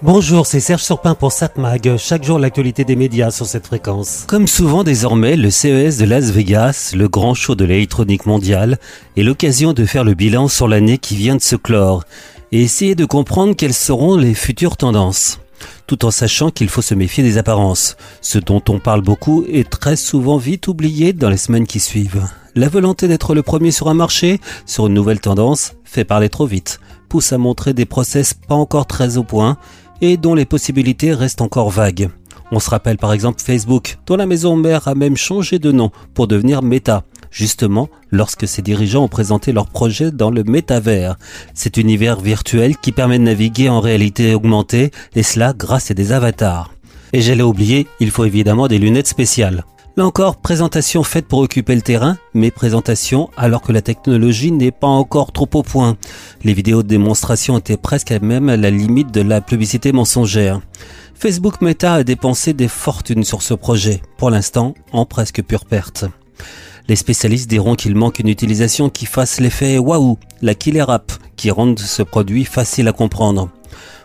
Bonjour, c'est Serge Surpin pour SatMag. Chaque jour, l'actualité des médias sur cette fréquence. Comme souvent désormais, le CES de Las Vegas, le grand show de l'électronique mondiale, est l'occasion de faire le bilan sur l'année qui vient de se clore et essayer de comprendre quelles seront les futures tendances. Tout en sachant qu'il faut se méfier des apparences. Ce dont on parle beaucoup est très souvent vite oublié dans les semaines qui suivent. La volonté d'être le premier sur un marché, sur une nouvelle tendance, fait parler trop vite, pousse à montrer des process pas encore très au point et dont les possibilités restent encore vagues. On se rappelle par exemple Facebook, dont la maison mère a même changé de nom pour devenir Meta, justement lorsque ses dirigeants ont présenté leur projet dans le métavers, cet univers virtuel qui permet de naviguer en réalité augmentée, et cela grâce à des avatars. Et j'allais oublier, il faut évidemment des lunettes spéciales. Là encore, présentation faite pour occuper le terrain, mais présentation alors que la technologie n'est pas encore trop au point. Les vidéos de démonstration étaient presque même à la limite de la publicité mensongère. Facebook Meta a dépensé des fortunes sur ce projet, pour l'instant en presque pure perte. Les spécialistes diront qu'il manque une utilisation qui fasse l'effet waouh, la killer app, qui rende ce produit facile à comprendre.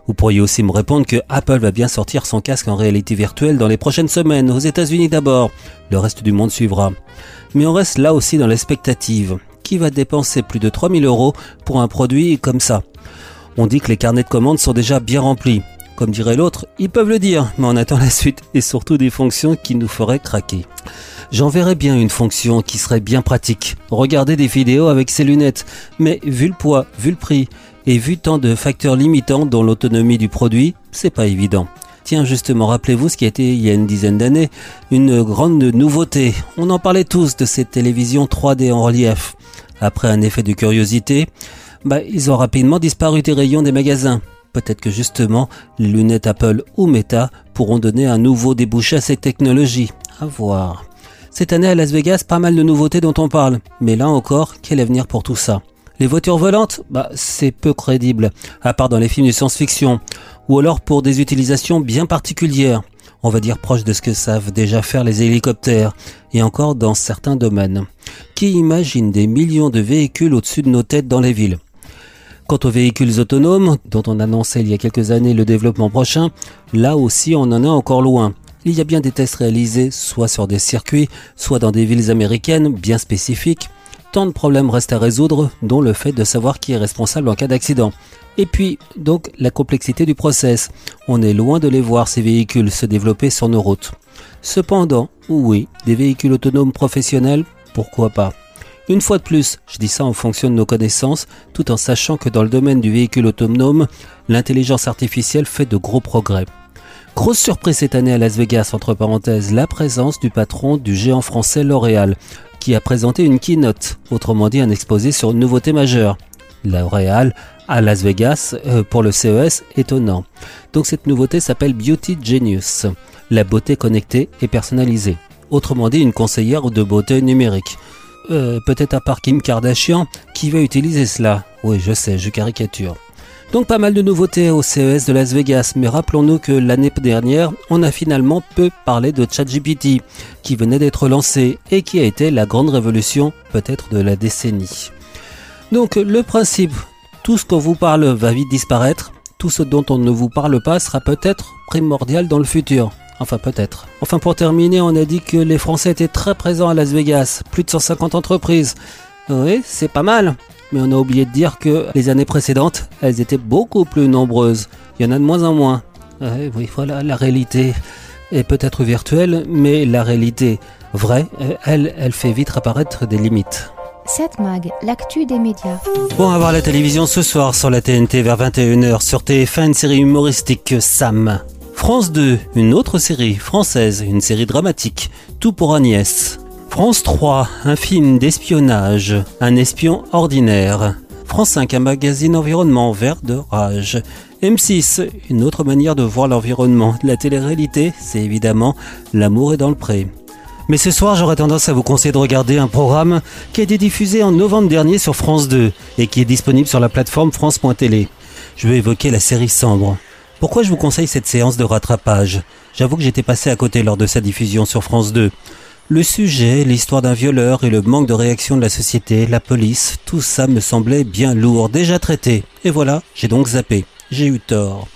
Vous pourriez aussi me répondre que Apple va bien sortir son casque en réalité virtuelle dans les prochaines semaines, aux États-Unis d'abord. Le reste du monde suivra. Mais on reste là aussi dans l'expectative. Qui va dépenser plus de 3000 euros pour un produit comme ça? On dit que les carnets de commandes sont déjà bien remplis. Comme dirait l'autre, ils peuvent le dire, mais on attend la suite et surtout des fonctions qui nous feraient craquer. J'enverrais bien une fonction qui serait bien pratique. Regarder des vidéos avec ses lunettes. Mais vu le poids, vu le prix, et vu tant de facteurs limitants dans l'autonomie du produit, c'est pas évident. Tiens, justement, rappelez-vous ce qui a été il y a une dizaine d'années une grande nouveauté. On en parlait tous de cette télévision 3D en relief. Après un effet de curiosité, bah, ils ont rapidement disparu des rayons des magasins. Peut-être que justement, les lunettes Apple ou Meta pourront donner un nouveau débouché à cette technologie. À voir. Cette année à Las Vegas, pas mal de nouveautés dont on parle. Mais là encore, quel avenir pour tout ça? Les voitures volantes, bah, c'est peu crédible, à part dans les films de science-fiction, ou alors pour des utilisations bien particulières, on va dire proches de ce que savent déjà faire les hélicoptères, et encore dans certains domaines. Qui imagine des millions de véhicules au-dessus de nos têtes dans les villes? Quant aux véhicules autonomes, dont on annonçait il y a quelques années le développement prochain, là aussi on en est encore loin. Il y a bien des tests réalisés soit sur des circuits, soit dans des villes américaines bien spécifiques, tant de problèmes restent à résoudre, dont le fait de savoir qui est responsable en cas d'accident. Et puis, donc, la complexité du process. On est loin de les voir, ces véhicules, se développer sur nos routes. Cependant, oui, des véhicules autonomes professionnels, pourquoi pas? Une fois de plus, je dis ça en fonction de nos connaissances, tout en sachant que dans le domaine du véhicule autonome, l'intelligence artificielle fait de gros progrès. Grosse surprise cette année à Las Vegas, entre parenthèses, la présence du patron du géant français L'Oréal, qui a présenté une keynote, autrement dit un exposé sur une nouveauté majeure. L'Oréal à Las Vegas euh, pour le CES, étonnant. Donc cette nouveauté s'appelle Beauty Genius, la beauté connectée et personnalisée. Autrement dit une conseillère de beauté numérique. Euh, peut-être à part Kim Kardashian qui va utiliser cela? Oui, je sais, je caricature. Donc pas mal de nouveautés au CES de Las Vegas, mais rappelons-nous que l'année dernière, on a finalement peu parlé de ChatGPT, qui venait d'être lancé et qui a été la grande révolution peut-être de la décennie. Donc le principe, tout ce qu'on vous parle va vite disparaître, tout ce dont on ne vous parle pas sera peut-être primordial dans le futur. Enfin peut-être. Enfin pour terminer, on a dit que les Français étaient très présents à Las Vegas, plus de 150 entreprises. Oui, c'est pas mal mais on a oublié de dire que les années précédentes, elles étaient beaucoup plus nombreuses. Il y en a de moins en moins. oui, voilà, la réalité est peut-être virtuelle, mais la réalité vraie, elle, elle fait vite apparaître des limites. 7 Mag, l'actu des médias. Bon, à voir la télévision ce soir sur la TNT vers 21h sur TF1, une série humoristique Sam. France 2, une autre série française, une série dramatique, Tout pour Agnès. France 3, un film d'espionnage, un espion ordinaire. France 5, un magazine environnement vert de rage. M6, une autre manière de voir l'environnement. La télé-réalité, c'est évidemment L'amour est dans le pré. Mais ce soir, j'aurais tendance à vous conseiller de regarder un programme qui a été diffusé en novembre dernier sur France 2 et qui est disponible sur la plateforme France.télé. Je vais évoquer la série Sambre. Pourquoi je vous conseille cette séance de rattrapage? J'avoue que j'étais passé à côté lors de sa diffusion sur France 2. Le sujet, l'histoire d'un violeur et le manque de réaction de la société, la police, tout ça me semblait bien lourd, déjà traité. Et voilà, j'ai donc zappé. J'ai eu tort.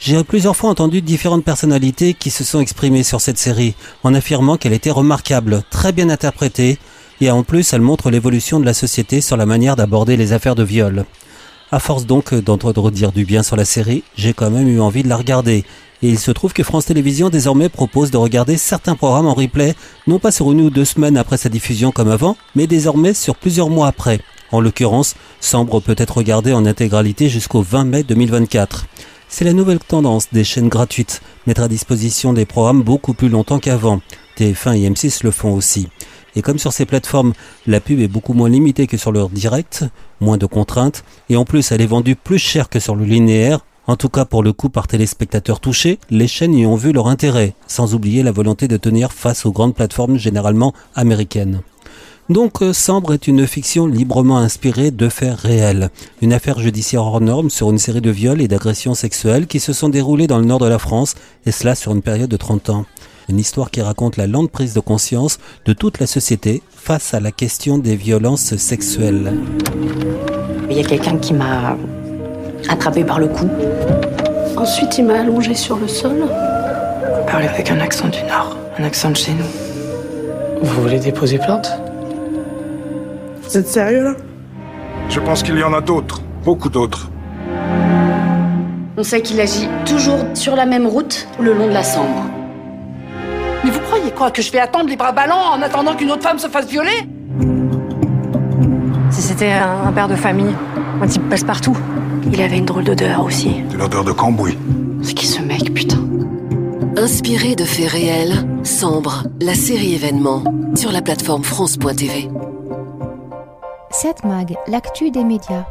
J'ai plusieurs fois entendu différentes personnalités qui se sont exprimées sur cette série, en affirmant qu'elle était remarquable, très bien interprétée, et en plus elle montre l'évolution de la société sur la manière d'aborder les affaires de viol. À force donc d'entendre dire du bien sur la série, j'ai quand même eu envie de la regarder. Et il se trouve que France Télévisions désormais propose de regarder certains programmes en replay, non pas sur une ou deux semaines après sa diffusion comme avant, mais désormais sur plusieurs mois après. En l'occurrence, Sambre peut être regardé en intégralité jusqu'au 20 mai 2024. C'est la nouvelle tendance des chaînes gratuites, mettre à disposition des programmes beaucoup plus longtemps qu'avant. TF1 et M6 le font aussi. Et comme sur ces plateformes, la pub est beaucoup moins limitée que sur leur direct, moins de contraintes, et en plus elle est vendue plus cher que sur le linéaire, en tout cas pour le coup par téléspectateurs touchés, les chaînes y ont vu leur intérêt, sans oublier la volonté de tenir face aux grandes plateformes généralement américaines. Donc euh, Sambre est une fiction librement inspirée de faits réels. Une affaire judiciaire hors norme sur une série de viols et d'agressions sexuelles qui se sont déroulés dans le nord de la France, et cela sur une période de 30 ans. Une histoire qui raconte la lente prise de conscience de toute la société face à la question des violences sexuelles. Il y a quelqu'un qui m'a attrapé par le cou. Ensuite, il m'a allongé sur le sol. Il parlait avec un accent du Nord, un accent de chez nous. Vous voulez déposer plainte? Vous êtes sérieux là? Je pense qu'il y en a d'autres, beaucoup d'autres. On sait qu'il agit toujours sur la même route, le long de la Sambre. Mais vous croyez quoi Que je vais attendre les bras ballants en attendant qu'une autre femme se fasse violer? Si c'était un, un père de famille, un type passe-partout. Il avait une drôle d'odeur aussi. C'est l'odeur de cambouis. C'est qui ce mec, putain Inspiré de faits réels, Sambre, la série événement, sur la plateforme France.tv. 7 Mag, l'actu des médias.